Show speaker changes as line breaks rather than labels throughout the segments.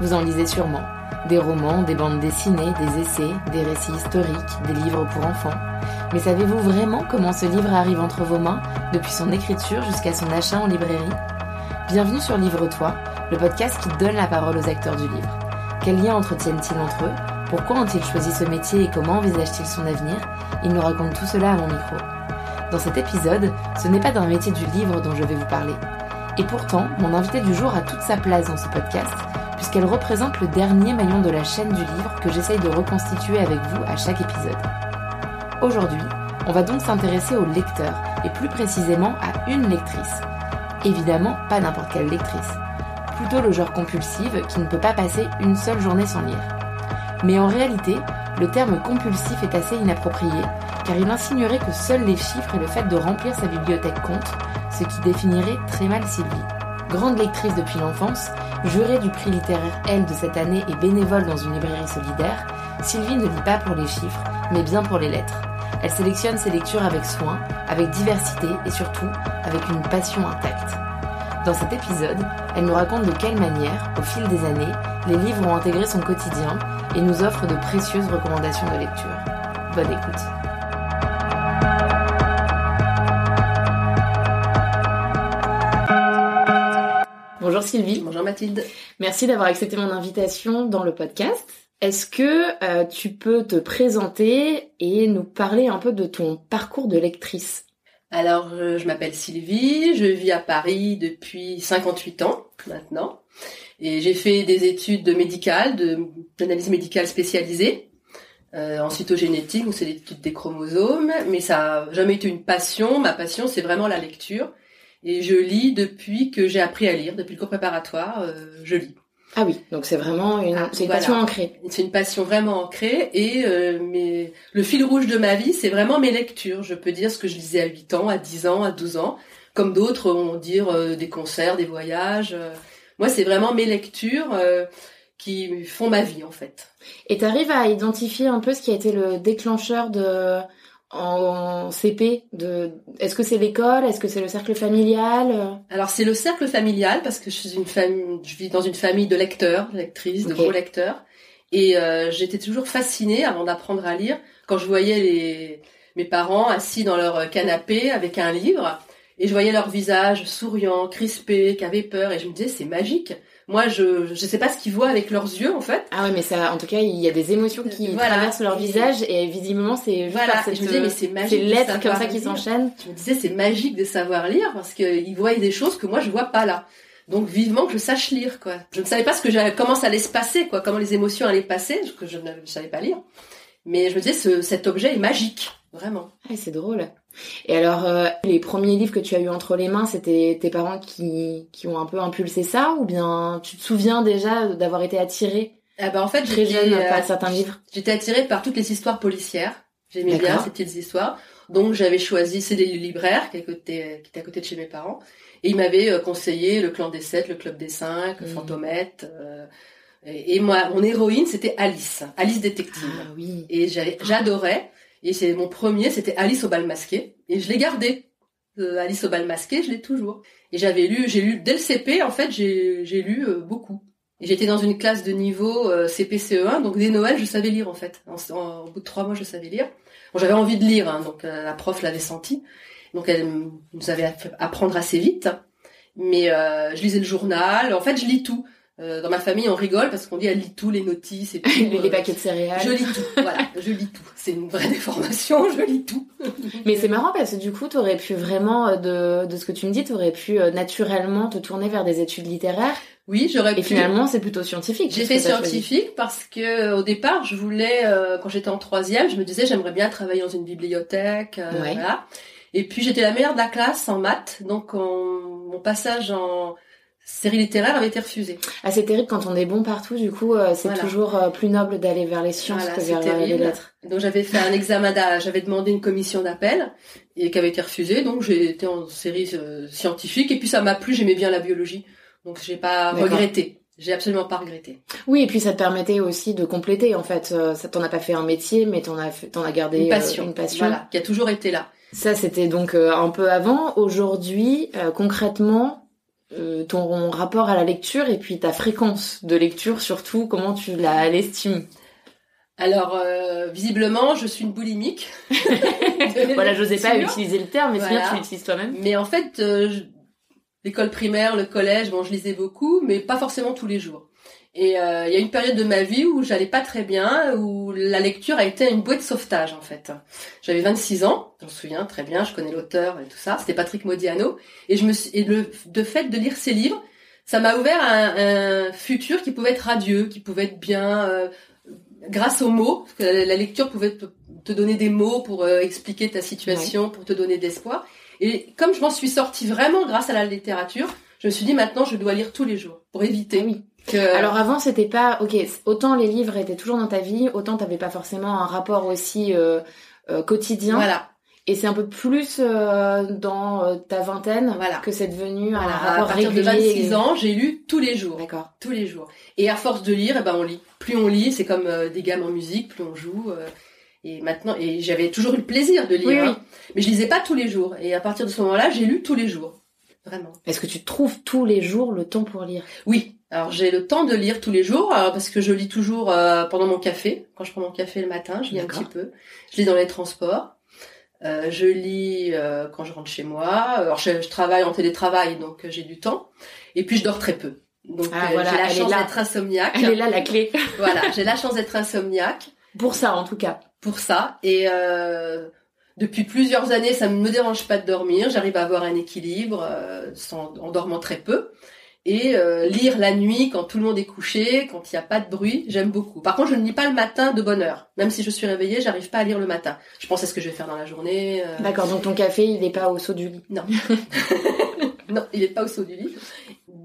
Vous en lisez sûrement. Des romans, des bandes dessinées, des essais, des récits historiques, des livres pour enfants. Mais savez-vous vraiment comment ce livre arrive entre vos mains, depuis son écriture jusqu'à son achat en librairie? Bienvenue sur Livre-toi, le podcast qui donne la parole aux acteurs du livre. Quels liens entretiennent-ils entre eux? Pourquoi ont-ils choisi ce métier et comment envisagent-ils son avenir? Ils nous racontent tout cela à mon micro. Dans cet épisode, ce n'est pas d'un métier du livre dont je vais vous parler. Et pourtant, mon invité du jour a toute sa place dans ce podcast, puisqu'elle représente le dernier maillon de la chaîne du livre que j'essaye de reconstituer avec vous à chaque épisode. Aujourd'hui, on va donc s'intéresser au lecteur, et plus précisément à une lectrice. Évidemment, pas n'importe quelle lectrice. Plutôt le genre compulsive qui ne peut pas passer une seule journée sans lire. Mais en réalité, le terme compulsif est assez inapproprié, car il insinuerait que seuls les chiffres et le fait de remplir sa bibliothèque comptent, ce qui définirait très mal Sylvie. Grande lectrice depuis l'enfance, jurée du prix littéraire L de cette année et bénévole dans une librairie solidaire, Sylvie ne lit pas pour les chiffres, mais bien pour les lettres. Elle sélectionne ses lectures avec soin, avec diversité et surtout avec une passion intacte. Dans cet épisode, elle nous raconte de quelle manière, au fil des années, les livres ont intégré son quotidien et nous offre de précieuses recommandations de lecture. Bonne écoute. Bonjour Sylvie.
Bonjour Mathilde.
Merci d'avoir accepté mon invitation dans le podcast. Est-ce que euh, tu peux te présenter et nous parler un peu de ton parcours de lectrice?
Alors, euh, je m'appelle Sylvie, je vis à Paris depuis 58 ans maintenant. Et j'ai fait des études de médicales, d'analyse médicale spécialisée, euh, en cytogénétique, où c'est l'étude des chromosomes, mais ça n'a jamais été une passion. Ma passion, c'est vraiment la lecture. Et je lis depuis que j'ai appris à lire, depuis le cours préparatoire, euh, je lis.
Ah oui, donc c'est vraiment une,
Ah,
c'est une
voilà.
passion ancrée.
C'est une passion vraiment ancrée et euh, mes, le fil rouge de ma vie, c'est vraiment mes lectures. Je peux dire ce que je lisais à 8 ans, à 10 ans, à 12 ans, comme d'autres vont dire euh, des concerts, des voyages. euh. Moi, c'est vraiment mes lectures euh, qui font ma vie en fait.
Et t'arrives à identifier un peu ce qui a été le déclencheur de en CP de est-ce que c'est l'école, est-ce que c'est le cercle familial?
Alors c'est le cercle familial parce que je suis une famille, je vis dans une famille de lecteurs, lectrices, de gros lecteurs, et euh, j'étais toujours fascinée avant d'apprendre à lire quand je voyais les mes parents assis dans leur canapé avec un livre et je voyais leur visage souriant, crispé, qui avaient peur et je me disais c'est magique. Moi je je sais pas ce qu'ils voient avec leurs yeux en fait.
Ah ouais, mais ça, en tout cas, il y a des émotions qui
Voilà.
traversent leur visage et visiblement c'est juste
Voilà,
par
et
cette,
je me disais mais c'est
ces
magique. de
lettres comme ça qui s'enchaînent.
Je me disais c'est magique de savoir lire parce qu'ils voient des choses que moi je vois pas là. Donc vivement que je sache lire quoi. Je ne savais pas ce que j'allais- comment ça allait se passer quoi, comment les émotions allaient passer, parce que je ne savais pas lire. Mais je me disais ce, cet objet est magique, vraiment.
Ah, c'est drôle. Et alors, euh, les premiers livres que tu as eu entre les mains, c'était tes parents qui, qui ont un peu impulsé ça ou bien tu te souviens déjà d'avoir été attiré
Ah bah en fait
très jeune
euh,
par certains livres?
J'étais attirée par toutes les histoires policières. J'aimais bien ces petites histoires. Donc j'avais choisi c'est des libraires qui étaient à côté de chez mes parents. Et ils m'avaient euh, conseillé le clan des sept, le club des cinq,
Mhm.
Fantomette. euh, et, et moi, mon héroïne, c'était Alice. Alice détective.
Ah oui.
Et j'adorais. Et c'est mon premier, c'était Alice au bal masqué. Et je l'ai gardé. Euh, Alice au bal masqué, je l'ai toujours. Et j'avais lu, j'ai lu dès le CP, en fait, j'ai lu euh, beaucoup. Et j'étais dans une classe de niveau euh, CP-CE1, donc dès Noël, je savais lire en fait. En, au bout de trois mois, je savais lire. J'avais envie de lire, hein, donc euh, la prof l'avait senti. Donc elle nous avait apprendre assez vite. Mais je lisais le journal. En fait, je lis tout. Euh, dans ma famille, on rigole parce qu'on dit elle lit tout, les notices et tout.
les, les
Euh,
paquets de céréales.
je lis tout, voilà, je lis tout. C'est une vraie déformation, je lis tout.
Mais c'est marrant parce que du coup, t'aurais pu vraiment, euh, de, de ce que tu me dis, t'aurais pu naturellement te tourner vers des études littéraires.
Oui, j'aurais
Et
pu.
finalement, c'est plutôt scientifique.
J'ai fait scientifique parce que au départ, je voulais, euh, quand j'étais en troisième, je me disais j'aimerais bien travailler dans une bibliothèque,
Ouais.
voilà. Et puis j'étais la meilleure de la classe en maths, donc on- mon passage en série littéraire avait été refusé.
Ah, c'est terrible quand on est bon partout, du coup, euh, c'est
Voilà.
toujours euh, plus noble d'aller vers les sciences
Voilà,
que vers euh, les lettres.
Donc j'avais fait un examen, j'avais demandé une commission d'appel et qui avait été refusée, donc j'ai été en série euh, scientifique et puis ça m'a plu, j'aimais bien la biologie, donc j'ai pas regretté. J'ai absolument pas regretté.
Oui, et puis ça te permettait aussi de compléter, en fait. Euh, ça t'en as pas fait un métier, mais t'en as, t'en as gardé
Une
euh,
passion,
une passion.
voilà, qui a toujours été là.
Ça, c'était donc euh, un peu avant. Aujourd'hui, euh, concrètement, euh, ton rapport à la lecture et puis ta fréquence de lecture surtout, comment tu la l'estimes?
Alors, euh, visiblement, je suis une boulimique.
voilà, j'osais pas utiliser le terme, mais c'est
Voilà.
bien que tu l'utilises toi-même.
Mais en fait, euh, je- l'école primaire, le collège, bon, je lisais beaucoup, mais pas forcément tous les jours. Et euh, il y a une période de ma vie où j'allais pas très bien, où la lecture a été une bouée de sauvetage en fait. J'avais 26 ans, j'en souviens très bien, je connais l'auteur et tout ça. C'était Patrick Modiano, et je me suis, et le de fait de lire ses livres, ça m'a ouvert un, un futur qui pouvait être radieux, qui pouvait être bien. euh, grâce aux mots, parce que la, la lecture pouvait te, te donner des mots pour euh, expliquer ta situation, pour te donner d'espoir. Et comme je m'en suis sortie vraiment grâce à la littérature, je me suis dit maintenant je dois lire tous les jours pour éviter
Ah oui.
Que.
Alors avant c'était pas ok autant les livres étaient toujours dans ta vie autant t'avais pas forcément un rapport aussi euh, euh, quotidien
voilà,
et c'est un peu plus euh, dans ta vingtaine
Voilà.
que c'est devenu un
voilà. À
rapport
partir de
régulier
26 ans, j'ai lu tous les jours,
d'accord
tous les jours. Et à force de lire, eh ben on lit. Plus on lit, c'est comme des gammes en musique, plus on joue. et maintenant, et j'avais toujours eu le plaisir de lire,
Oui, oui.
hein. mais je lisais pas tous les jours. Et à partir de ce moment-là, j'ai lu tous les jours, vraiment.
est-ce que tu trouves tous les jours le temps pour lire?
Oui, alors j'ai le temps de lire tous les jours alors, parce que je lis toujours euh, pendant mon café. Quand je prends mon café le matin, je lis un petit peu. Je lis dans les transports. Euh, je lis euh, quand je rentre chez moi. Alors je, je travaille en télétravail, donc euh, j'ai du temps. Et puis je dors très peu. Donc
Ah,
euh,
voilà,
j'ai la chance d'être insomniaque.
elle est là la clé
voilà, j'ai la chance d'être insomniaque
pour ça en tout cas
pour ça. Et euh, depuis plusieurs années, ça ne me dérange pas de dormir. J'arrive à avoir un équilibre euh, sans, en dormant très peu. Et euh, lire la nuit quand tout le monde est couché, quand il n'y a pas de bruit, j'aime beaucoup. Par contre, je ne lis pas le matin de bonne heure. Même si je suis réveillée, j'arrive pas à lire le matin. Je pense à ce que je vais faire dans la journée. euh,
d'accord donc ton café il est pas au saut du lit
Non, il n'est pas au saut du lit.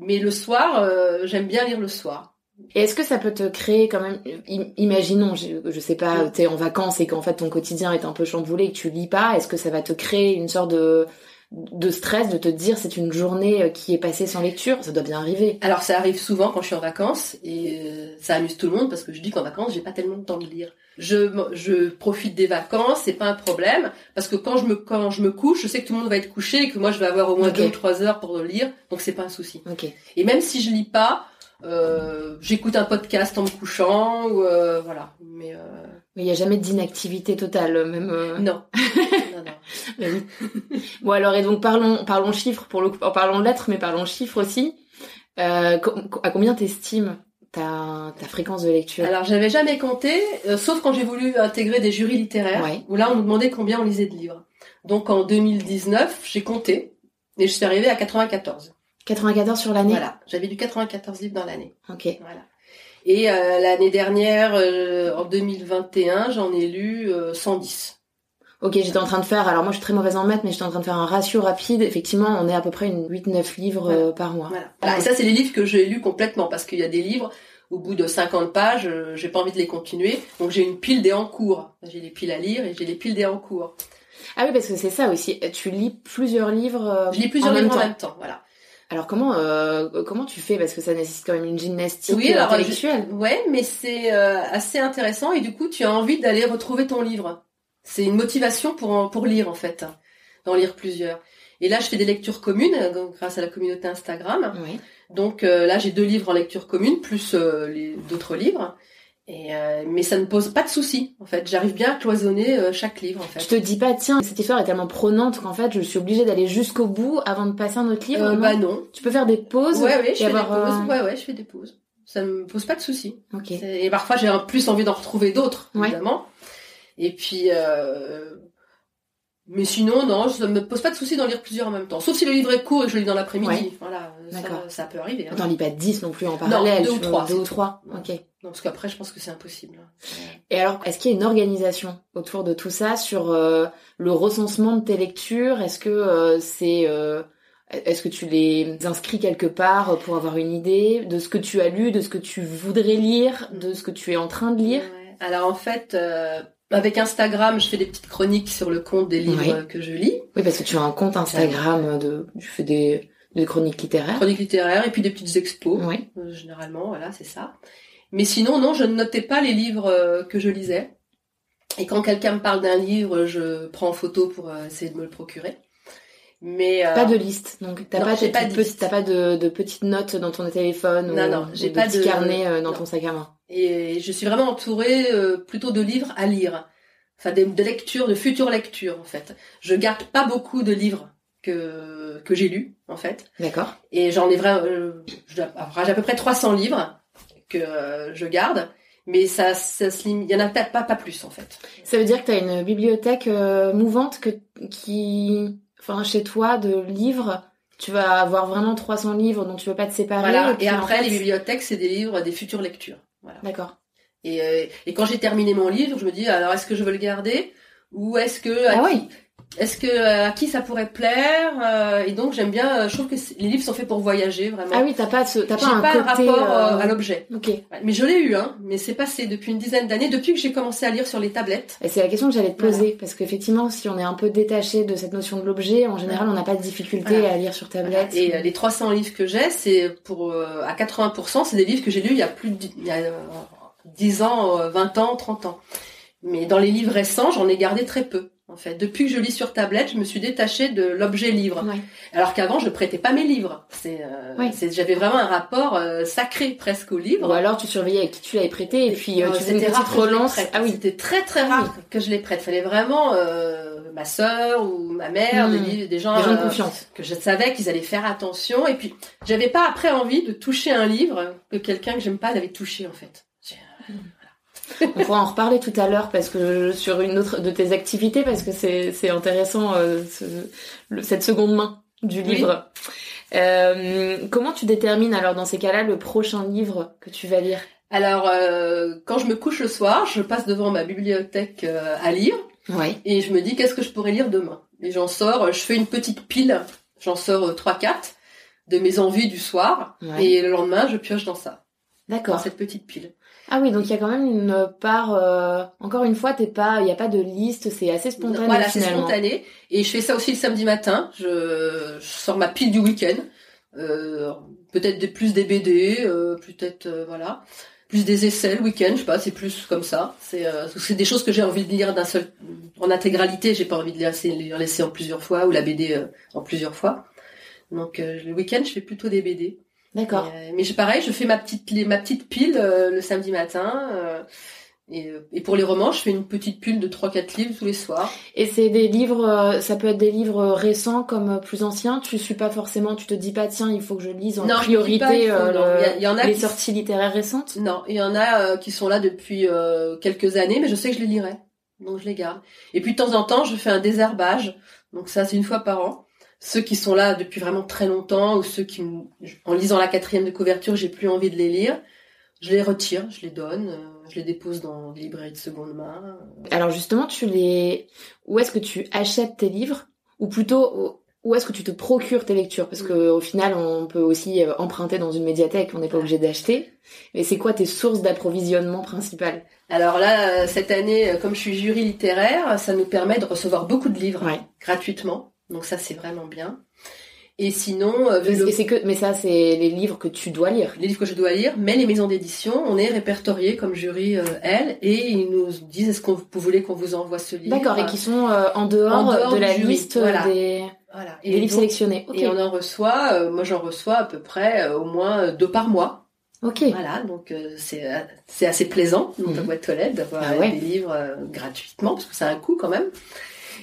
Mais le soir, euh, j'aime bien lire le soir.
Et est-ce que ça peut te créer quand même, im- imaginons, je, je sais pas, t'es en vacances et qu'en fait ton quotidien est un peu chamboulé et que tu lis pas, est-ce que ça va te créer une sorte de, de stress de te dire c'est une journée euh, qui est passée sans lecture? Ça doit bien arriver.
Alors ça arrive souvent quand je suis en vacances et euh, ça amuse tout le monde parce que je dis qu'en vacances j'ai pas tellement de temps de lire. Je je profite des vacances, c'est pas un problème parce que quand je me quand je me couche, je sais que tout le monde va être couché et que moi je vais avoir au moins
Ok.
deux ou trois heures pour lire, donc c'est pas un souci. Et même si je lis pas, euh, j'écoute un podcast en me couchant ou euh, voilà. Mais euh,
il y a jamais d'inactivité totale, même. euh,
non. non non.
oui. bon alors et donc parlons parlons chiffres pour le coup, parlons lettres mais parlons chiffres aussi. Euh, à combien t'estimes ta ta fréquence de lecture?
Alors j'avais jamais compté, euh, sauf quand j'ai voulu intégrer des jurys littéraires,
Ouais.
où là on nous demandait combien on lisait de livres. Donc en 2019, j'ai compté et je suis arrivée à 94.
94 sur l'année?
Voilà, j'avais lu 94 livres dans l'année.
Ok.
Voilà. Et euh, l'année dernière, euh, en 2021, j'en ai lu euh, 110.
Ok, j'étais en train de faire, alors moi je suis très mauvaise en maths, mais j'étais en train de faire un ratio rapide. Effectivement, on est à peu près une 8-9 livres euh, par mois.
Voilà. Voilà. Et ça, c'est les livres que j'ai lus complètement, parce qu'il y a des livres, au bout de 50 pages, euh, j'ai pas envie de les continuer. Donc j'ai une pile des en cours. J'ai les piles à lire et j'ai les piles des en cours.
Ah oui, parce que c'est ça aussi. Tu lis plusieurs livres euh,
Je lis plusieurs
en même
livres
temps.
en même temps. Voilà.
Alors comment euh, comment tu fais? Parce que ça nécessite quand même une gymnastique
Oui,
euh,
alors,
intellectuelle.
Ouais, mais c'est euh, assez intéressant et du coup, tu as envie d'aller retrouver ton livre. C'est une motivation pour pour lire en fait, d'en lire plusieurs. Et là, je fais des lectures communes euh, grâce à la communauté Instagram.
Oui.
Donc euh, là, j'ai deux livres en lecture commune plus euh, les d'autres livres. Et euh, mais ça ne pose pas de souci en fait. J'arrive bien à cloisonner euh, chaque livre en fait.
te dis pas, tiens, cette histoire est tellement prenante qu'en fait, je suis obligée d'aller jusqu'au bout avant de passer un autre livre.
Euh,
non
bah non.
Tu peux faire des pauses.
Ouais, ouais, je fais
avoir,
des pauses. Ouais, ouais, je fais des pauses. Ça me pose pas de souci.
Ok.
Et parfois, j'ai plus envie d'en retrouver d'autres,
Ouais.
évidemment. Et puis, euh... mais sinon, non, ça me pose pas de souci d'en lire plusieurs en même temps. Sauf si le livre est court et que je le lis dans l'après-midi.
Ouais.
Voilà, ça, ça peut arriver. Hein.
T'en lis pas 10 non plus en parallèle.
deux ou trois,
Deux ou trois. Ok.
Non, parce qu'après, je pense que c'est impossible.
Et alors, est-ce qu'il y a une organisation autour de tout ça sur euh, le recensement de tes lectures? Est-ce que euh, c'est euh, est-ce que tu les inscris quelque part pour avoir une idée de ce que tu as lu, de ce que tu voudrais lire, de ce que tu es en train de lire?
Ouais. Alors en fait, euh, avec Instagram, je fais des petites chroniques sur le compte des livres
Oui.
que je lis,
Oui, parce que tu as un compte Instagram de tu fais des, des chroniques littéraires.
chroniques littéraires et puis des petites expos.
Oui.
Euh, généralement, voilà, c'est ça. Mais sinon, non, je ne notais pas les livres euh, que je lisais. Et quand quelqu'un me parle d'un livre, je prends en photo pour euh, essayer de me le procurer. Mais euh,
Pas de liste, donc t'as
non,
pas,
de
petites-
liste.
t'as pas de, de petites notes dans ton téléphone
Non,
ou
non, j'ai
ou
pas
petits
de-
carnets euh, dans ton sac à main.
et je suis vraiment entourée euh, plutôt de livres à lire, enfin des- de lectures, de futures lectures en fait. Je garde pas beaucoup de livres que que j'ai lus en fait,
D'accord.
et j'en ai vraiment, euh, j'ai à peu près 300 livres que je garde, mais ça, ça se limite, il y en a peut-être pas pas plus en fait.
Ça veut dire que t'as une bibliothèque euh, mouvante que, qui, enfin, chez toi, de livres. Tu vas avoir vraiment 300 livres dont tu veux pas te séparer.
Voilà. Et,
puis,
après
fait-
les bibliothèques, c'est des livres, des futures lectures. Voilà.
D'accord.
Et, euh, et quand j'ai terminé mon livre, je me dis alors est-ce que je veux le garder? Ou est-ce que
Ah oui.
Est-ce que euh, à qui ça pourrait plaire euh, Et donc j'aime bien. euh, Je trouve que les livres sont faits pour voyager vraiment.
Ah oui, t'as pas ce, t'as pas un
pas
côté.
rapport euh,
euh,
à l'objet.
Ok.
Mais je l'ai eu, hein. Mais c'est passé depuis une dizaine d'années, depuis que j'ai commencé à lire sur les tablettes.
Et c'est la question que j'allais te poser, parce qu'effectivement, si on est un peu détaché de cette notion de l'objet, en général, on n'a pas de difficulté
Voilà.
à lire sur tablette.
Et euh, les 300 livres que j'ai, c'est pour euh, à 80%, c'est des livres que j'ai lus il y a plus de il y a, euh, 10 ans, euh, 20 ans, 30 ans. Mais dans les livres récents, j'en ai gardé très peu. En fait, depuis que je lis sur tablette, je me suis détachée de l'objet livre.
Ouais.
Alors qu'avant, je prêtais pas mes livres. C'est, euh,
Oui.
c'est- j'avais vraiment un rapport euh, sacré presque au livre.
Ou alors tu surveillais avec qui tu l'avais prêté, et puis euh,
Euh,
tu faisais une
c'était
petite relance. Ah oui.
C'était très très rare que je les prête. Fallait vraiment euh, ma sœur ou ma mère,
Hmm.
des, livres- des gens,
Des gens de
euh,
confiance.
que je savais qu'ils allaient faire attention. Et puis, j'avais pas après envie de toucher un livre que quelqu'un que j'aime pas l'avait touché en fait.
On pourra en reparler tout à l'heure parce que sur une autre de tes activités parce que c'est c'est intéressant euh, ce- le- cette seconde main du
Oui.
livre. Euh, comment tu détermines alors dans ces cas-là le prochain livre que tu vas lire?
Alors, euh, quand je me couche le soir, je passe devant ma bibliothèque euh, à lire
Ouais.
et je me dis qu'est-ce que je pourrais lire demain? Et j'en sors, je fais une petite pile, j'en sors trois, quatre de mes envies du soir
Ouais.
et le lendemain, je pioche dans ça, dans
D'accord.
cette petite pile.
Ah oui, donc il y a quand même une part. euh, encore une fois, t'es pas, il y a pas de liste, c'est assez spontané
Voilà, c'est spontané. Et je fais ça aussi le samedi matin. Je, je sors ma pile du week-end. Euh, peut-être des, plus des BD, euh, peut-être euh, voilà, plus des essais le week-end. Je sais pas, c'est plus comme ça. C'est euh, c'est des choses que j'ai envie de lire d'un seul en intégralité. J'ai pas envie de lire l'essai en plusieurs fois ou la BD en plusieurs fois. Donc euh, le week-end, je fais plutôt des BD.
D'accord.
Euh, mais je- pareil, je fais ma petite ma petite pile euh, le samedi matin. euh, et, euh, et pour les romans, je fais une petite pile de 3-4 livres tous les soirs.
Et c'est des livres, euh, ça peut être des livres récents comme plus anciens. Tu suis pas forcément, tu te dis pas tiens, il faut que je lise en
Non,
priorité
pas, il faut-
euh, le-
Il y a- y en a
les
qui-
sorties littéraires récentes?
Non, il y en a qui sont là depuis euh, quelques années, mais je sais que je les lirai. Donc je les garde. Et puis de temps en temps, je fais un désherbage. Donc ça, c'est une fois par an. Ceux qui sont là depuis vraiment très longtemps, ou ceux qui, en lisant la quatrième de couverture, j'ai plus envie de les lire, je les retire, je les donne, euh, je les dépose dans des librairies de seconde main.
Alors justement, tu les, où est-ce que tu achètes tes livres, ou plutôt où est-ce que tu te procures tes lectures? Parce que au final, on peut aussi euh, emprunter dans une médiathèque, on n'est pas obligé d'acheter. Mais c'est quoi tes sources d'approvisionnement principales?
Alors là, euh, cette année, comme je suis jury littéraire, ça nous permet de recevoir beaucoup de livres
Ouais.
gratuitement. Donc ça, c'est vraiment bien. Et sinon, euh,
c'est que, mais ça, c'est les livres que tu dois lire.
les livres que je dois lire, mais les maisons d'édition, on est répertoriés comme jury, euh, elles, et ils nous disent est-ce que vous voulez qu'on vous envoie ce livre?
D'accord, et qui sont euh, en, dehors
En dehors
de la
jury,
liste
voilà.
des,
Voilà.
des livres
donc-
sélectionnés.
Et on en reçoit, euh, moi j'en reçois à peu près au moins deux par mois.
Ok.
Voilà, donc euh, c'est c'est assez plaisant dans ta boîte aux lettres d'avoir
Ah ouais.
des livres euh, gratuitement, parce que ça a un coût quand même.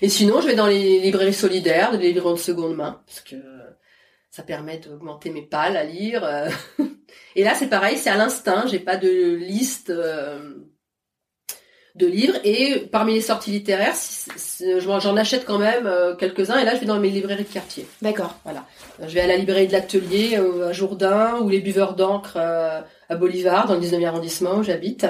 Et sinon, je vais dans les librairies solidaires, les livres de seconde main, parce que ça permet d'augmenter mes pales à lire. euh. Et là, c'est pareil, c'est à l'instinct, j'ai pas de liste euh, de livres. Et parmi les sorties littéraires, j'en achète quand même euh, quelques-uns, et là, je vais dans mes librairies de quartier.
D'accord.
Je vais à la librairie de l'Atelier à Jourdain ou les buveurs d'encre à Bolivar dans le 19e arrondissement où j'habite.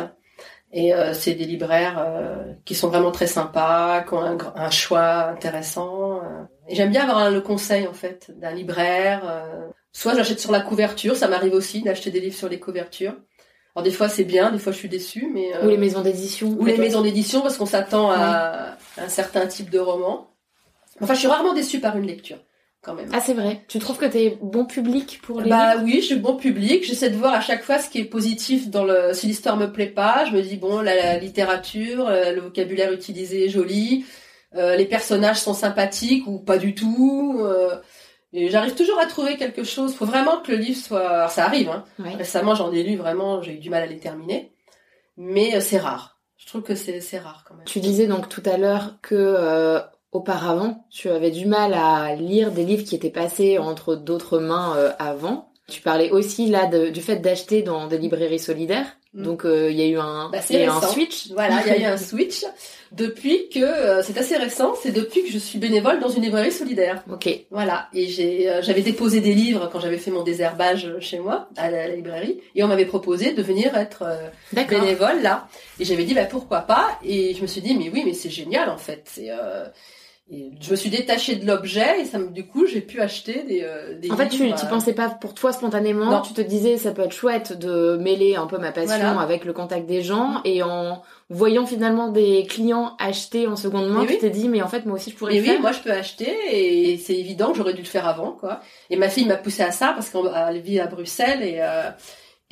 Et euh, c'est des libraires euh, qui sont vraiment très sympas, qui ont un, choix intéressant. euh. Et j'aime bien avoir le conseil en fait d'un libraire. euh. Soit j'achète sur la couverture, ça m'arrive aussi d'acheter des livres sur les couvertures. Alors des fois c'est bien, des fois je suis déçue, mais euh,
Ou les maisons d'édition.
ou les maisons d'édition parce qu'on s'attend à un certain type de roman. Enfin, je suis rarement déçue par une lecture quand même.
Ah, c'est vrai. Tu trouves que t'es bon public pour les
Bah
livres
oui, je suis bon public. J'essaie de voir à chaque fois ce qui est positif dans le. Si l'histoire me plaît pas, je me dis bon, la, la littérature, euh, le vocabulaire utilisé est joli. euh, les personnages sont sympathiques ou pas du tout. euh, et j'arrive toujours à trouver quelque chose. Faut vraiment que le livre soit. Alors, ça arrive. Hein. Récemment, j'en ai lu vraiment. J'ai eu du mal à les terminer, mais c'est rare. Je trouve que c'est c'est rare quand même.
Tu disais donc tout à l'heure que euh, auparavant, tu avais du mal à lire des livres qui étaient passés entre d'autres mains euh, avant. Tu parlais aussi là de- du fait d'acheter dans des librairies solidaires.
Mm.
Donc euh, il y a eu un,
Bah,
y a eu un switch.
Voilà, il y a eu un switch depuis que euh, c'est assez récent. C'est depuis que je suis bénévole dans une librairie solidaire.
Ok.
Voilà, et j'ai, euh, j'avais déposé des livres quand j'avais fait mon désherbage chez moi à la, à la librairie, et on m'avait proposé de venir être euh, bénévole là. Et j'avais dit bah pourquoi pas, et je me suis dit mais oui mais c'est génial en fait. C'est, euh, et je me suis détachée de l'objet et ça me, du coup j'ai pu acheter des, euh, des
En fait, tu
livres.
tu
euh,
pensais pas pour toi spontanément,
Non.
tu te disais ça peut être chouette de mêler un peu ma passion
Voilà.
avec le contact des gens et en voyant finalement des clients acheter en seconde main, tu
oui.
t'es dit mais en fait moi aussi je pourrais le
oui,
faire.
moi je peux acheter et c'est évident que j'aurais dû le faire avant quoi. Et ma fille m'a poussé à ça parce qu'elle vit à Bruxelles et euh,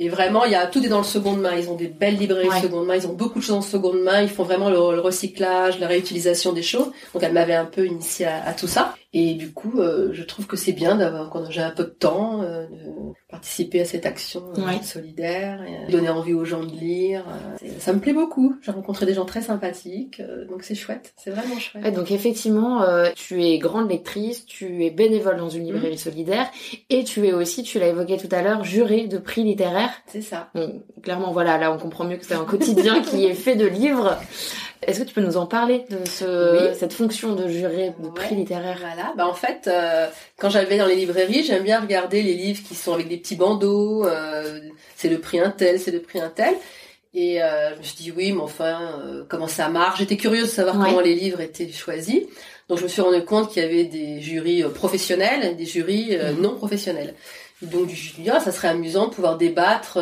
et vraiment il y a tout est dans le seconde main. Ils ont des belles librairies
Ouais.
seconde main, ils ont beaucoup de choses en seconde main. Ils font vraiment le, le recyclage, la réutilisation des choses. Donc elle m'avait un peu initié à, à tout ça. Et du coup, euh, je trouve que c'est bien d'avoir quand j'ai un peu de temps euh, de participer à cette action euh,
Ouais.
solidaire, et, euh, donner envie aux gens de lire. euh, ça me plaît beaucoup. J'ai rencontré des gens très sympathiques, euh, donc c'est chouette. C'est vraiment chouette.
Ouais, donc effectivement, euh, tu es grande lectrice, tu es bénévole dans une librairie solidaire et tu es aussi, tu l'as évoqué tout à l'heure, jurée de prix littéraires.
C'est ça.
Bon, clairement, voilà, là on comprend mieux que c'est un quotidien qui est fait de livres. Est-ce que tu peux nous en parler de ce,
Oui.
cette fonction de juré de
Ouais.
prix littéraire
Voilà, bah en fait, euh, quand j'allais dans les librairies, j'aime bien regarder les livres qui sont avec des petits bandeaux, euh, c'est le prix un tel, c'est le prix un tel. Et euh, je me suis dit oui, mais enfin, comment ça marche? J'étais curieuse de savoir
Ouais.
comment les livres étaient choisis. Donc je me suis rendu compte qu'il y avait des jurys professionnels et des jurys
Mhm.
non professionnels. Donc je me suis ah, ça serait amusant de pouvoir débattre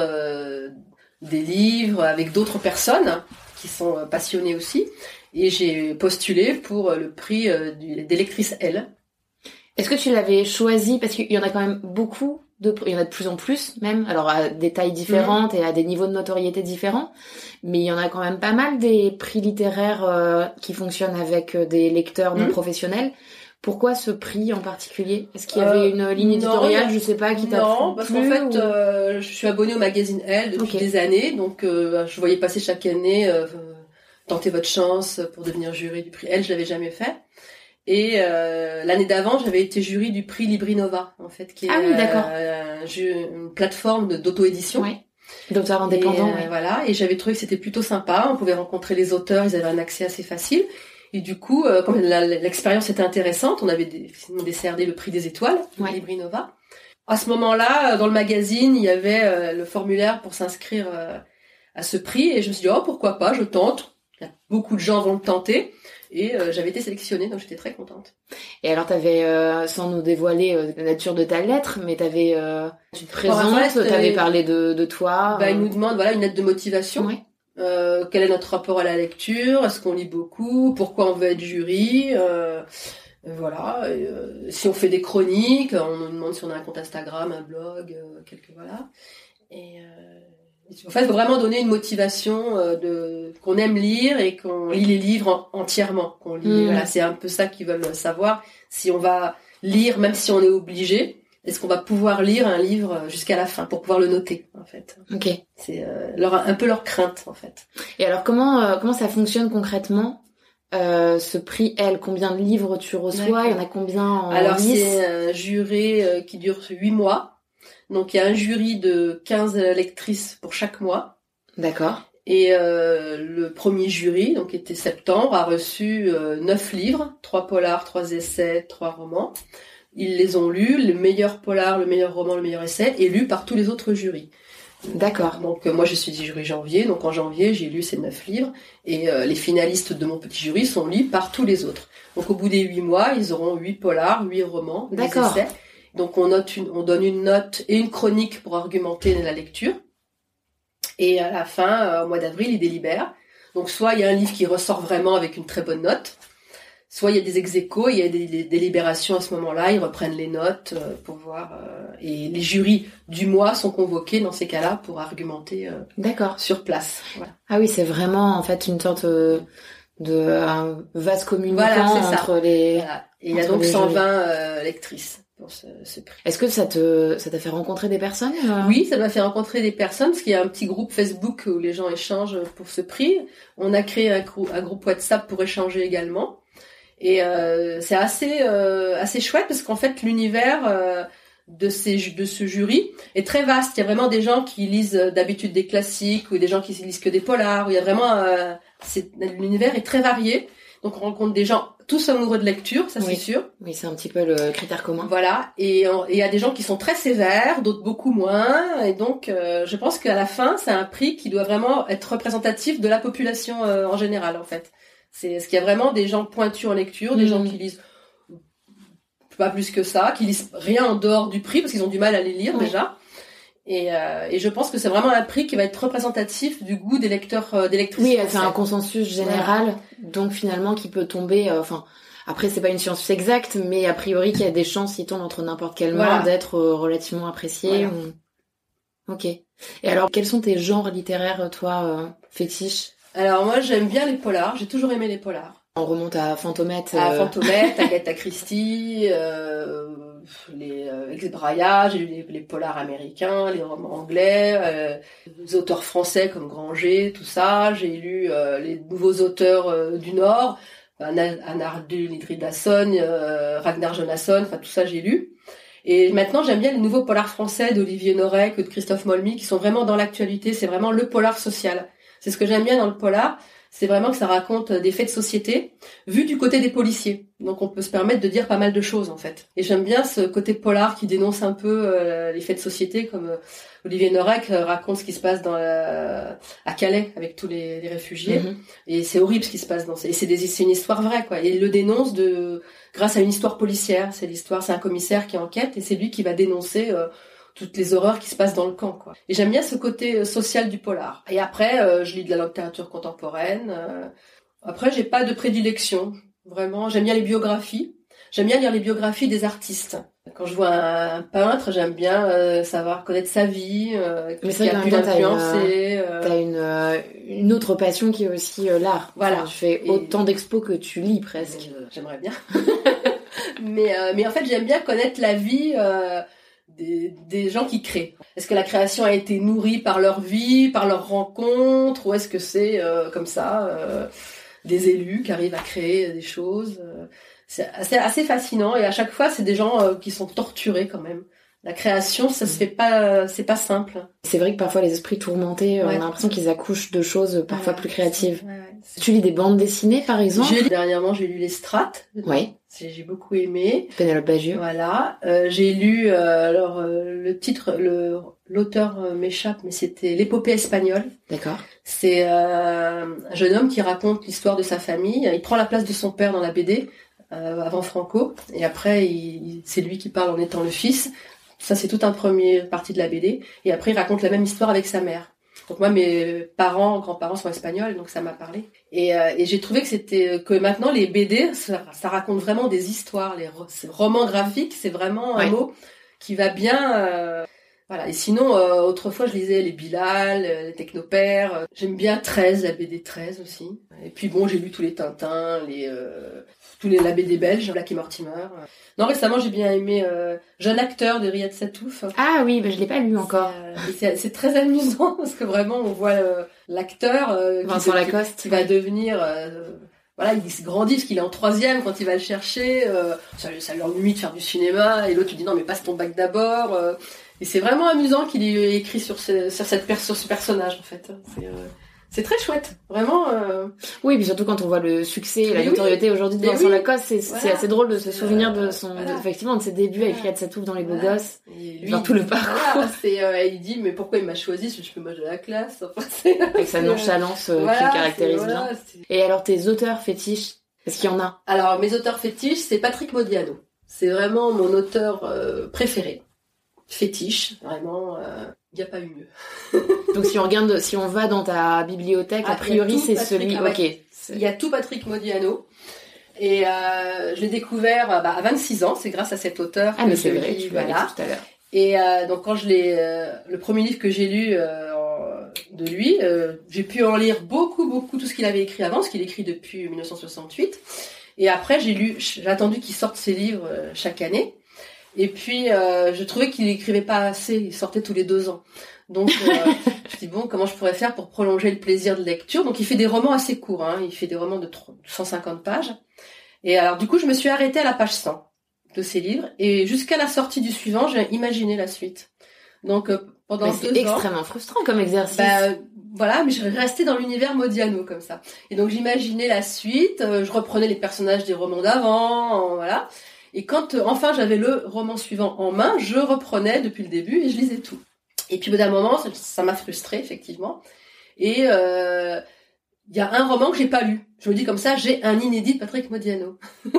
des livres avec d'autres personnes qui sont euh, passionnées aussi. Et j'ai postulé pour euh, le prix euh, lectrices L.
Est-ce que tu l'avais choisi? Parce qu'il y en a quand même beaucoup de, il y en a de plus en plus même, alors à des tailles différentes et à des niveaux de notoriété différents, mais il y en a quand même pas mal des prix littéraires euh, qui fonctionnent avec des lecteurs non
Mhm.
professionnels. Pourquoi ce prix en particulier? Est-ce qu'il y
Euh,
avait une ligne
non,
éditoriale,
a-
je sais pas, qui t'a
Non, parce qu'en fait,
ou-
euh, je suis abonnée au magazine Elle depuis des années, donc euh, je voyais passer chaque année euh, tenter votre chance pour devenir jury du prix Elle, je l'avais jamais fait. Et euh, l'année d'avant, j'avais été jury du prix Librinova, en fait, qui est
Ah oui,
euh, une plateforme d'auto-édition.
Ouais. D'auteur indépendant,
Et, euh,
ouais.
Voilà, et j'avais trouvé que c'était plutôt sympa. On pouvait rencontrer les auteurs, ils avaient un accès assez facile. Et du coup, euh, comme l'expérience était intéressante, on avait des, le prix des étoiles,
Ouais.
Librinova. À ce moment-là, euh, dans le magazine, il y avait euh, le formulaire pour s'inscrire euh, à ce prix, et je me suis dit oh pourquoi pas, je tente. Il y a beaucoup de gens vont le tenter, et j'avais été sélectionnée, donc j'étais très contente.
Et alors t'avais, sans nous dévoiler la nature de ta lettre, mais t'avais, tu te présentes, t'avais parlé de, de toi.
Bah, ils nous demandent voilà une lettre de motivation.
ouais.
Euh, quel est notre rapport à la lecture? Est-ce qu'on lit beaucoup? Pourquoi on veut être jury? Euh, Voilà. et, euh, si on fait des chroniques, on nous demande si on a un compte Instagram, un blog, euh, quelques voilà. Et euh, en fait, il faut vraiment donner une motivation de qu'on aime lire et qu'on lit les livres en- entièrement. Qu'on lit.
Mm.
Voilà, c'est un peu ça qu'ils veulent savoir. Si on va lire, même si on est obligé, est-ce qu'on va pouvoir lire un livre jusqu'à la fin pour pouvoir le noter en fait?
Ok.
c'est euh, leur, un peu leur crainte en fait.
Et alors comment euh, comment ça fonctionne concrètement euh, ce prix L Combien de livres tu reçois? Il y en a combien en
Alors c'est un jury euh, qui dure huit mois. Donc il y a un jury de 15 lectrices pour chaque mois.
D'accord.
Et euh, le premier jury, donc qui était septembre, a reçu euh, 9 livres, trois polars, trois essais, trois romans. Ils les ont lus, le meilleur polar, le meilleur roman, le meilleur essai, est lu par tous les autres jurys.
D'accord.
Donc euh, moi je suis du jury janvier, donc en janvier j'ai lu ces neuf livres et euh, les finalistes de mon petit jury sont lus par tous les autres. Donc au bout des huit mois, ils auront huit polars, huit romans, des essais. Donc on note une, on donne une note et une chronique pour argumenter la lecture. Et à la fin, euh, au mois d'avril, ils délibèrent. Donc soit il y a un livre qui ressort vraiment avec une très bonne note, soit il y a des ex il y a des, des délibérations à ce moment-là, ils reprennent les notes euh, pour voir. euh, et les jurys du mois sont convoqués dans ces cas-là pour argumenter euh,
D'accord.
sur place. Voilà.
Ah oui, c'est vraiment en fait une sorte de un
Voilà, ça.
entre les.
Voilà. Et il y a donc
les
120 euh, lectrices pour ce, ce prix.
Est-ce que ça te ça t'a fait rencontrer des personnes
Oui, ça m'a fait rencontrer des personnes parce qu'il y a un petit groupe Facebook où les gens échangent pour ce prix. On a créé un, grou- un groupe WhatsApp pour échanger également. Et euh, c'est assez euh, assez chouette parce qu'en fait l'univers euh, de ces de ce jury est très vaste. Il y a vraiment des gens qui lisent d'habitude des classiques ou des gens qui lisent que des polars. Il y a vraiment euh, l'univers est très varié. Donc on rencontre des gens tous amoureux de lecture, ça
Oui.
c'est sûr.
Oui, c'est un petit peu le critère commun.
Voilà, et il y a des gens qui sont très sévères, d'autres beaucoup moins, et donc euh, je pense qu'à la fin, c'est un prix qui doit vraiment être représentatif de la population euh, en général, en fait. C'est ce qu'il y a vraiment des gens pointus en lecture, des gens qui lisent pas plus que ça, qui lisent rien en dehors du prix parce qu'ils ont du mal à les lire
Ouais.
déjà. Et, euh, et je pense que c'est vraiment un prix qui va être représentatif du goût des lecteurs, euh, des lectrices.
Oui, c'est un consensus général, donc finalement qui peut tomber. euh, Enfin, après c'est pas une science exacte, mais a priori qu'il y a des chances, s'il tombe entre n'importe quelle main,
Voilà.
d'être euh, relativement apprécié.
Voilà.
ou- Ok. Et alors, quels sont tes genres littéraires, toi, euh, fétiches?
Alors moi, j'aime bien les polars. J'ai toujours aimé les polars.
On remonte à Fantomette.
à
euh,
Fantomette, Agatha Christie, euh, les euh, Ex Braya, j'ai lu les, les polars américains, les romans anglais, euh, les auteurs français comme Granger, tout ça. J'ai lu les nouveaux auteurs du Nord, Dasson, euh, Ragnar Jonasson, enfin tout ça j'ai lu. Et maintenant j'aime bien les nouveaux polars français d'Olivier Norek ou de Christophe Molmy qui sont vraiment dans l'actualité. C'est vraiment le polar social. C'est ce que j'aime bien dans le polar, c'est vraiment que ça raconte des faits de société vu du côté des policiers. Donc on peut se permettre de dire pas mal de choses en fait. Et j'aime bien ce côté polar qui dénonce un peu euh, les faits de société, comme euh, Olivier Norek euh, raconte ce qui se passe dans la... à Calais avec tous les, les réfugiés.
mhm.
Et c'est horrible ce qui se passe dans. Et c'est des... c'est une histoire vraie quoi. Et il le dénonce de grâce à une histoire policière. C'est l'histoire, c'est un commissaire qui enquête et c'est lui qui va dénoncer. Toutes les horreurs qui se passent dans le camp, quoi. Et j'aime bien ce côté euh, social du polar. Et après, euh, je lis de la littérature contemporaine. euh, après, j'ai pas de prédilection. Vraiment, j'aime bien les biographies. J'aime bien lire les biographies des artistes. Quand je vois un peintre, j'aime bien euh, savoir connaître sa vie, euh,
Mais
ce
c'est
qui a pu
t'as une,
l'influencer. euh,
T'as une, une autre passion qui est aussi l'art.
Voilà.
Enfin, tu fais
Et-
autant d'expos que tu lis presque.
J'aimerais bien. mais, mais en fait, j'aime bien connaître la vie des, des gens qui créent. Est-ce que la création a été nourrie par leur vie, par leurs rencontres, ou est-ce que c'est euh, comme ça euh, des élus qui arrivent à créer des choses euh, C'est assez, assez fascinant et à chaque fois, c'est des gens euh, qui sont torturés quand même. La création, ça se fait pas, c'est pas simple.
C'est vrai que parfois les esprits tourmentés, euh,
Ouais.
on a l'impression qu'ils accouchent de choses parfois
Voilà.
plus créatives.
Ouais.
Tu lis des bandes dessinées par exemple
dernièrement, j'ai lu les Strates.
Oui.
J'ai beaucoup aimé.
Pénélope Bagieux.
Voilà, euh, j'ai lu euh, alors euh, le titre, le l'auteur euh, m'échappe, mais c'était l'épopée espagnole.
D'accord.
C'est euh, un jeune homme qui raconte l'histoire de sa famille. Il prend la place de son père dans la BD euh, avant Franco, et après il- c'est lui qui parle en étant le fils. Ça c'est toute un premier partie de la BD, et après il raconte la même histoire avec sa mère. Donc moi mes parents, grands-parents sont espagnols, donc ça m'a parlé. Et, euh, et j'ai trouvé que c'était que maintenant les BD, ça, ça raconte vraiment des histoires. Les romans graphiques, c'est vraiment un mot qui va bien. euh, voilà. Et sinon, euh, autrefois, je lisais les Bilal, euh, les Technopères. J'aime bien 13, la BD 13 aussi. Et puis bon, j'ai lu tous les Tintins, les euh, tous les la BD belge, Black et Mortimer. Non, récemment, j'ai bien aimé euh, Jeune acteur de Riyad Satouf.
Ah oui, bah, je l'ai pas lu encore.
C'est, euh, C'est très amusant parce que vraiment, on voit euh, l'acteur euh, qui,
Vincent
qui-
Lacoste.
qui va devenir euh, voilà il se grandit parce qu'il est en troisième quand il va le chercher euh, ça, ça l'ennuie de faire du cinéma et l'autre lui dit non mais passe ton bac d'abord euh, et c'est vraiment amusant qu'il ait écrit sur ce, sur cette sur ce personnage en fait c'est euh, très chouette vraiment euh,
Oui, puis surtout quand on voit le succès et la
oui.
notoriété aujourd'hui de Vincent
oui.
Lacoste, c'est
Voilà.
assez drôle de se souvenir
euh,
de son,
voilà.
de- effectivement, de ses débuts avec. Riyad Satouf dans Les Beaux
Voilà.
Gosses.
et lui
Dans tout le parcours.
c'est euh, il dit mais pourquoi il m'a choisi? Je suis plus moche de la classe enfin,
Avec sa
euh,
nonchalance euh, qui le caractérise bien. Et alors tes auteurs fétiches, est-ce qu'il y en a?
Alors, mes auteurs fétiches, c'est Patrick Modiano. C'est vraiment mon auteur euh, préféré. Fétiche, vraiment, il n'y a pas eu mieux.
Donc si on regarde, si on va dans ta bibliothèque,
Ah,
a priori
il y a tout,
c'est celui.
Ah ouais.
Ok.
Il y a tout Patrick Modiano. Et euh, je l'ai découvert euh, bah, à 26 ans, c'est grâce à cet auteur
Ah
que
mais c'est vrai, tu
voilà.
tout à l'heure.
Et euh, donc quand je l'ai, euh, le premier livre que j'ai lu, euh, de lui. Euh, j'ai pu en lire beaucoup, beaucoup tout ce qu'il avait écrit avant, ce qu'il écrit depuis 1968. Et après, j'ai lu, j'ai attendu qu'il sorte ses livres euh, chaque année. Et puis, euh, je trouvais qu'il écrivait pas assez. Il sortait tous les deux ans. Donc, euh, je dis bon, comment je pourrais faire pour prolonger le plaisir de lecture? Donc, il fait des romans assez courts. Hein. Il fait des romans de 150 pages. Et alors, du coup, je me suis arrêtée à la page 100 de ses livres. Et jusqu'à la sortie du suivant, j'ai imaginé la suite. Donc, euh, pendant
C'est extrêmement frustrant comme exercice.
Bah, voilà, mais je restais dans l'univers Modiano comme ça. Et donc j'imaginais la suite, euh, je reprenais les personnages des romans d'avant, voilà. Et quand euh, enfin j'avais le roman suivant en main, je reprenais depuis le début et je lisais tout. Et puis au bout d'un moment, ça m'a frustré effectivement. Et euh, il y a un roman que j'ai pas lu. Je me dis comme ça, j'ai un inédit de Patrick Modiano.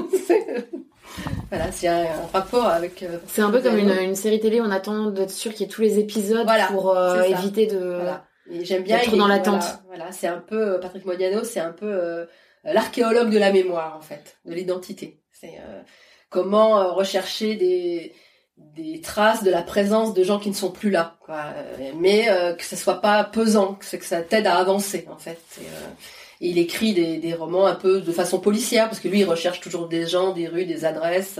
voilà, c'est un, rapport avec.
c'est un peu comme une, une, série télé. On attend d'être sûr qu'il y ait tous les épisodes pour éviter de. Voilà
j'aime bien.
Être dans l'attente.
Voilà, c'est un peu euh, Patrick Modiano, c'est un peu euh, l'archéologue de la mémoire en fait, de l'identité. C'est euh, comment rechercher des des traces de la présence de gens qui ne sont plus là, quoi. mais que ça soit pas pesant, que, ça t'aide à avancer en fait. Il écrit des, des, romans un peu de façon policière parce que lui il recherche toujours des gens, des rues, des adresses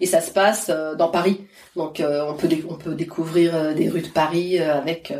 et ça se passe dans Paris. Donc on peut on peut découvrir des rues de Paris avec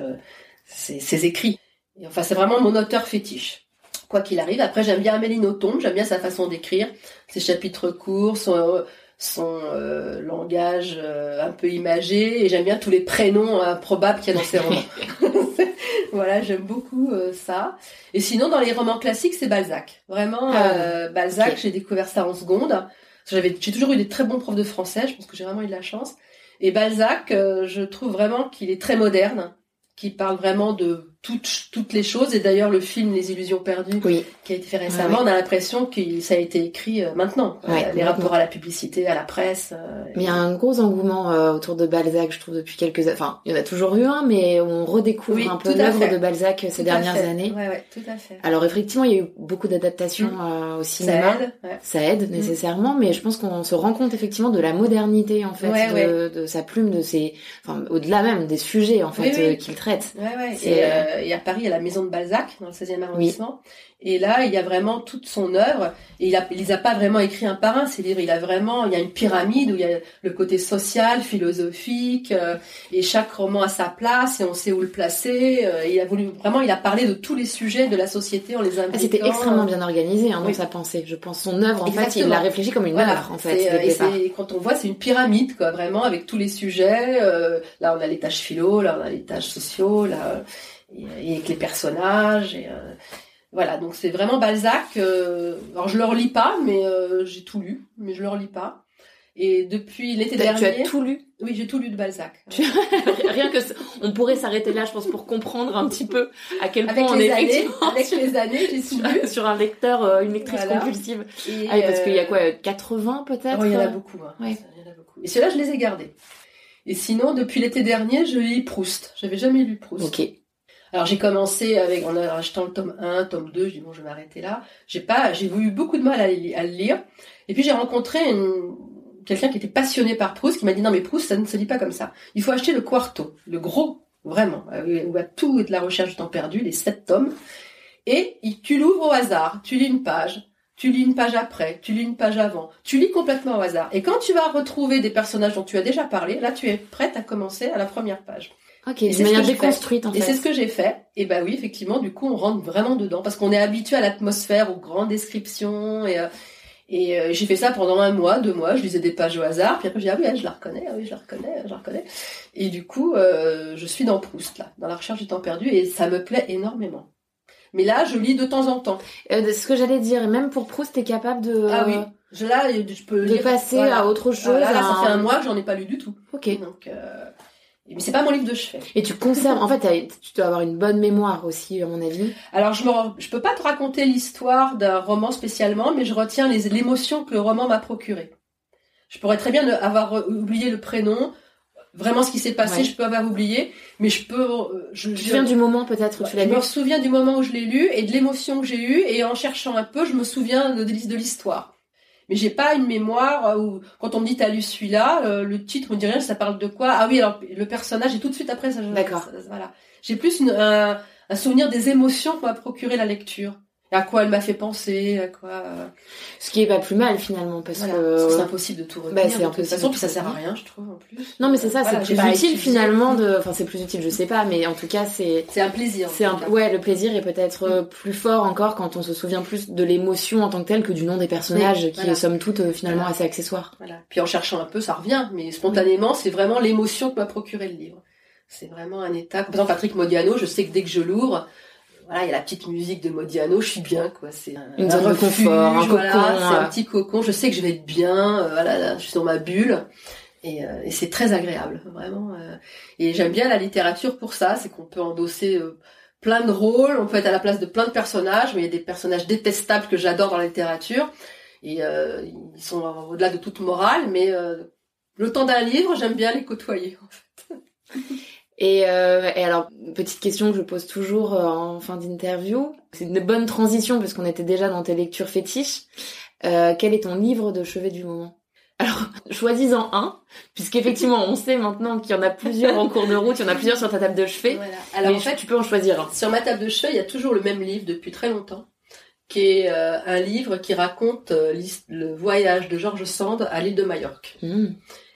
ses, écrits. Enfin, c'est vraiment mon auteur fétiche. Quoi qu'il arrive. Après, j'aime bien Amélie Nothomb, j'aime bien sa façon d'écrire, ses chapitres courts, son, son euh, langage euh, un peu imagé, et j'aime bien tous les prénoms improbables qu'il y a dans ses romans. voilà, j'aime beaucoup euh, ça. Et sinon, dans les romans classiques, c'est Balzac. Vraiment, ah, Balzac, j'ai découvert ça en seconde. J'avais, j'ai toujours eu des très bons profs de français, je pense que j'ai vraiment eu de la chance. Et Balzac, je trouve vraiment qu'il est très moderne qui parle vraiment de toutes, toutes les choses. Et d'ailleurs, le film Les Illusions perdues, qui a été fait récemment, on a l'impression que ça a été écrit euh, maintenant. les rapports à la publicité, à la presse. Euh,
mais il y a un gros engouement euh, autour de Balzac, je trouve, depuis quelques années. Enfin, il y en a toujours eu un, mais on redécouvre un peu l'œuvre de Balzac ces dernières années.
Ouais, ouais, tout à fait.
Alors effectivement, il y a eu beaucoup d'adaptations mm. au cinéma. Ça aide. Ça aide mm. nécessairement, mais je pense qu'on se rend compte effectivement de la modernité en fait de, de, sa plume, de ses, enfin au-delà même des sujets en fait qu'il traite.
Ouais, ouais. Et, à Paris, à la maison de Balzac, dans le 16e arrondissement. Et là, il y a vraiment toute son œuvre. Et il, a, il les a pas vraiment écrit un par un, ces livres. Il a vraiment, il y a une pyramide où il y a le côté social, philosophique, euh, et chaque roman a sa place et on sait où le placer. Euh, il a voulu vraiment, il a parlé de tous les sujets de la société en les
impliquant. C'était extrêmement bien organisé hein, dans sa pensée. Je pense son œuvre, en fait, il l'a réfléchi comme une œuvre, en fait.
Euh, et quand on voit, c'est une pyramide, quoi, vraiment, avec tous les sujets. là, on a les tâches philo, là, on a les tâches sociaux, là et, avec les personnages. Et, euh, voilà, donc c'est vraiment Balzac. Euh, alors je le relis pas, mais euh, j'ai tout lu, mais je le relis pas. Et depuis l'été dernier.
Tu as tout lu?
Oui, j'ai tout lu de Balzac.
Rien que on pourrait s'arrêter là, je pense, pour comprendre un petit peu à quel point on est
années, avec les années, j'ai
lu sur un lecteur, une lectrice compulsive. Et ah oui, parce qu'il y a quoi, 80 peut-être
oh, Il y en a beaucoup. Hein. Il y en a beaucoup. Et ceux-là, je les ai gardés. Et sinon, depuis l'été dernier, je lis Proust. J'avais jamais lu Proust.
Ok.
Alors j'ai commencé avec en achetant le tome 1, tome 2, je dis bon je vais m'arrêter là. J'ai pas j'ai eu beaucoup de mal à, le lire. Et puis j'ai rencontré quelqu'un qui était passionné par Proust qui m'a dit non mais Proust ça ne se lit pas comme ça. Il faut acheter le quarto, le gros vraiment où a tout de la recherche du temps perdu, les sept tomes et tu l'ouvres au hasard, tu lis une page, tu lis une page après, tu lis une page avant, tu lis complètement au hasard. Et quand tu vas retrouver des personnages dont tu as déjà parlé, là tu es prête à commencer à la première page.
Ok, c'est manière déconstruite en
fait. Et c'est ce que j'ai fait. Et bah oui, effectivement, du coup, on rentre vraiment dedans parce qu'on est habitué à l'atmosphère, aux grandes descriptions et euh, et euh, j'ai fait ça pendant un mois, deux mois. Je lisais des pages au hasard, puis après j'ai dit ah oui, je la reconnais, ah oui, je la reconnais, je la reconnais. Et du coup, euh, je suis dans Proust là, dans la recherche du temps perdu, et ça me plaît énormément. Mais là, je lis de temps en temps.
Euh, ce que j'allais dire, même pour Proust, t'es capable de.
Ah oui. Je, là, je peux
de passer à autre chose. là,
ça fait un mois que j'en ai pas lu du tout.
Ok.
Donc. Euh... Mais c'est pas mon livre de chevet.
Et tu conserves, en fait, tu dois avoir une bonne mémoire aussi, à mon avis.
Alors, je me, je peux pas te raconter l'histoire d'un roman spécialement, mais je retiens les, l'émotion que le roman m'a procuré. Je pourrais très bien avoir oublié le prénom, vraiment ce qui s'est passé, je peux avoir oublié, mais je peux.
Euh, je, me souviens du moment peut-être où tu l'as
lu. Je me souviens du moment où je l'ai lu et de l'émotion que j'ai eue, et en cherchant un peu, je me souviens de, de l'histoire mais j'ai pas une mémoire euh, où quand on me dit t'as lu celui-là, euh, le titre me dit rien, ça parle de quoi? Ah oui, alors le personnage est tout de suite après ça.
D'accord.
Voilà. J'ai plus une, un, un souvenir des émotions que m'a procuré la lecture à quoi elle m'a fait penser, à quoi. euh,
Ce qui est pas plus mal finalement parce
voilà.
que.
C'est impossible de tout retenir.
Bah, c'est
de toute façon, puis ça sert à rien, je trouve, en plus.
Non mais c'est ça,
Voilà,
c'est plus utile
étudié.
finalement de. Enfin c'est plus utile, je sais pas, mais en tout cas c'est.
C'est un plaisir.
C'est un... ouais, le plaisir est peut-être euh, plus fort encore quand on se souvient plus de l'émotion en tant que telle que du nom des personnages,
Oui,
qui
voilà.
est somme toute euh, finalement assez accessoire.
Voilà. Puis en cherchant un peu, ça revient, mais spontanément, c'est vraiment l'émotion que m'a procuré le livre. C'est vraiment un état. Par exemple, Patrick Modiano, je sais que dès que je l'ouvre, voilà, il y a la petite musique de Modiano, je suis bien, quoi. C'est un,
Une
un refuge,
confort, un
voilà, c'est un petit cocon. Je sais que je vais être bien, euh, voilà, là, je suis dans ma bulle. Et, euh, et c'est très agréable, vraiment. euh. Et j'aime bien la littérature pour ça, c'est qu'on peut endosser euh, plein de rôles, on peut être à la place de plein de personnages, mais il y a des personnages détestables que j'adore dans la littérature. Et euh, ils sont au-delà de toute morale, mais euh, le temps d'un livre, j'aime bien les côtoyer. en fait.
Et, euh, et alors, petite question que je pose toujours euh, en fin d'interview, c'est une bonne transition parce qu'on était déjà dans tes lectures fétiches. Euh, quel est ton livre de chevet du moment? Alors, choisis-en un, puisqu'effectivement, on sait maintenant qu'il y en a plusieurs en cours de route, il y en a plusieurs sur ta table de chevet.
Voilà. Alors
mais
en fait,
tu peux en choisir un.
sur ma table de chevet, il y a toujours le même livre depuis très longtemps, qui est euh, un livre qui raconte le voyage de George Sand à l'île de Majorque.
Hmm.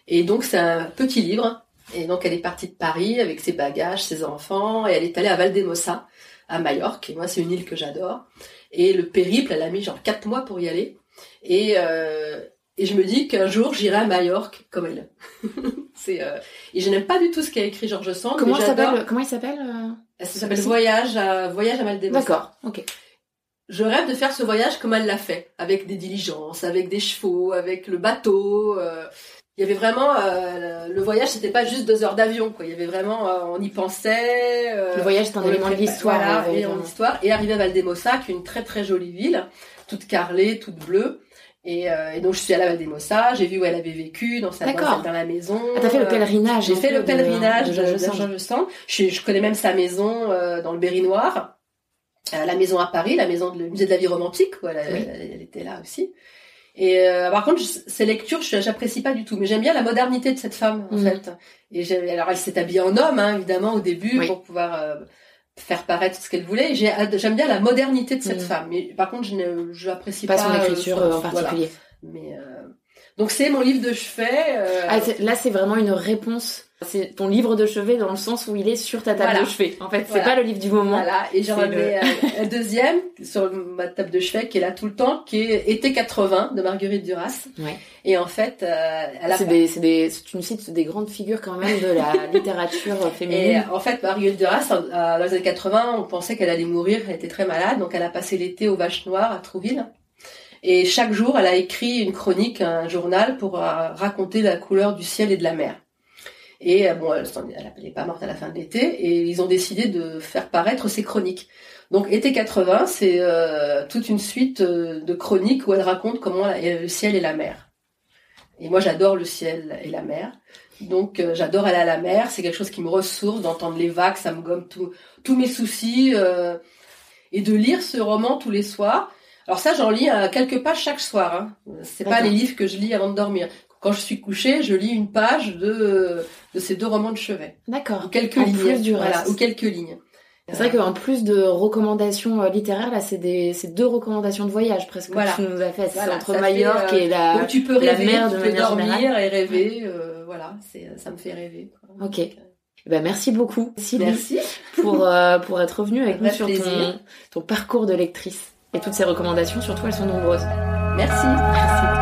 Et donc c'est un petit livre. Et donc elle est partie de Paris avec ses bagages, ses enfants, et elle est allée à Valdemosa, à Majorque. Et moi c'est une île que j'adore. Et le périple, elle a mis genre quatre mois pour y aller. Et euh, et je me dis qu'un jour j'irai à Majorque comme elle. c'est euh, et je n'aime pas du tout ce qu'a écrit George Sand.
Comment, s'appelle Comment il s'appelle euh
Ça s'appelle. Voyage à Voyage à Valdemosa.
D'accord, ok.
Je rêve de faire ce voyage comme elle l'a fait, avec des diligences, avec des chevaux, avec le bateau. euh, il y avait vraiment euh, le voyage, c'était pas juste deux heures d'avion, quoi. Il y avait vraiment, euh, on y pensait. euh,
Le voyage, c'est un élément de l'histoire.
Voilà, et en histoire. Et arrivé à Valdemosa, qui est une très très jolie ville, toute carrelée, toute bleue. Et, euh, et donc je suis allée à Valdemosa, j'ai vu où elle avait vécu dans sa
D'accord.
dans, dans la maison.
Ah, t'as fait le
euh,
pèlerinage.
j'ai fait le
de-
pèlerinage
de
de, de. Georges Sand. Je, je connais même sa maison euh, dans le Berry Noir, Euh, la maison à Paris, la maison du musée de la vie romantique, où elle,
Oui.
elle- elle était là aussi. Et euh, par contre, je- ces lectures, je- j'apprécie pas du tout, mais j'aime bien la modernité de cette femme en
Mhm.
fait. Et alors elle s'est habillée en homme, hein, évidemment, au début
Oui.
pour pouvoir euh, faire paraître ce qu'elle voulait. J'aime bien la modernité de cette
Mhm.
femme, mais par contre, je ne, je apprécie pas,
Pas son
euh,
écriture euh, en
voilà.
particulier.
Mais euh, donc c'est mon livre de chevet. euh,
Ah, là, c'est vraiment une réponse. C'est ton livre de chevet dans le sens où il est sur ta table
Voilà.
de chevet. En fait, c'est
Voilà.
pas le livre du moment.
Voilà, et j'en avais un, un deuxième sur ma table de chevet qui est là tout le temps, qui est Été 80 de Marguerite Duras.
Ouais.
Et en fait, euh, elle a
C'est des, c'est des, tu nous cites des grandes figures quand même de la littérature
et
féminine.
en fait, Marguerite Duras, euh, dans les années 80, on pensait qu'elle allait mourir, elle était très malade, donc elle a passé l'été aux Vaches Noires à Trouville. Et chaque jour, elle a écrit une chronique, un journal pour euh, raconter la couleur du ciel et de la mer. Et euh, bon, elle n'est pas morte à la fin de l'été, et ils ont décidé de faire paraître ses chroniques. Donc, été 80, c'est euh, toute une suite euh, de chroniques où elle raconte comment le ciel et la mer. Et moi, j'adore le ciel et la mer. Donc, euh, j'adore aller à la mer. C'est quelque chose qui me ressource d'entendre les vagues. Ça me gomme tout- tous mes soucis. euh, et de lire ce roman tous les soirs. Alors ça, j'en lis euh, quelques pages chaque soir. Hein. C'est pas les livres que je lis avant de dormir. Quand je suis couchée, je lis une page de, de ces deux romans de chevet.
D'accord.
Ou quelques
En
lignes.
plus du
voilà,
reste.
ou quelques lignes.
C'est vrai qu'en plus de recommandations euh, littéraires, là, c'est des, c'est deux recommandations de voyage presque que
Voilà.
tu nous as fait. C'est
Voilà,
entre Majorque
fait, euh,
et la.
Donc tu peux
la
rêver,
mer
tu
de
peux dormir
générale.
et rêver. euh, voilà, c'est ça me fait rêver. quoi.
Ok. Ben, merci beaucoup, Sylvie,
Merci.
pour, euh, pour être revenue avec
Un
nous sur ton, ton parcours de lectrice. Et toutes ces recommandations, surtout, elles sont nombreuses.
Merci.
Merci.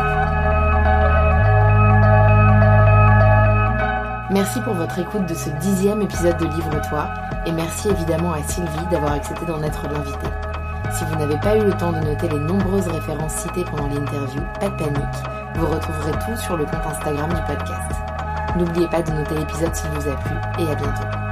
Merci pour votre écoute de ce dixième épisode de Livre-toi et merci évidemment à Sylvie d'avoir accepté d'en être l'invitée. Si vous n'avez pas eu le temps de noter les nombreuses références citées pendant l'interview, pas de panique, vous retrouverez tout sur le compte Instagram du podcast. N'oubliez pas de noter l'épisode s'il vous a plu et à bientôt.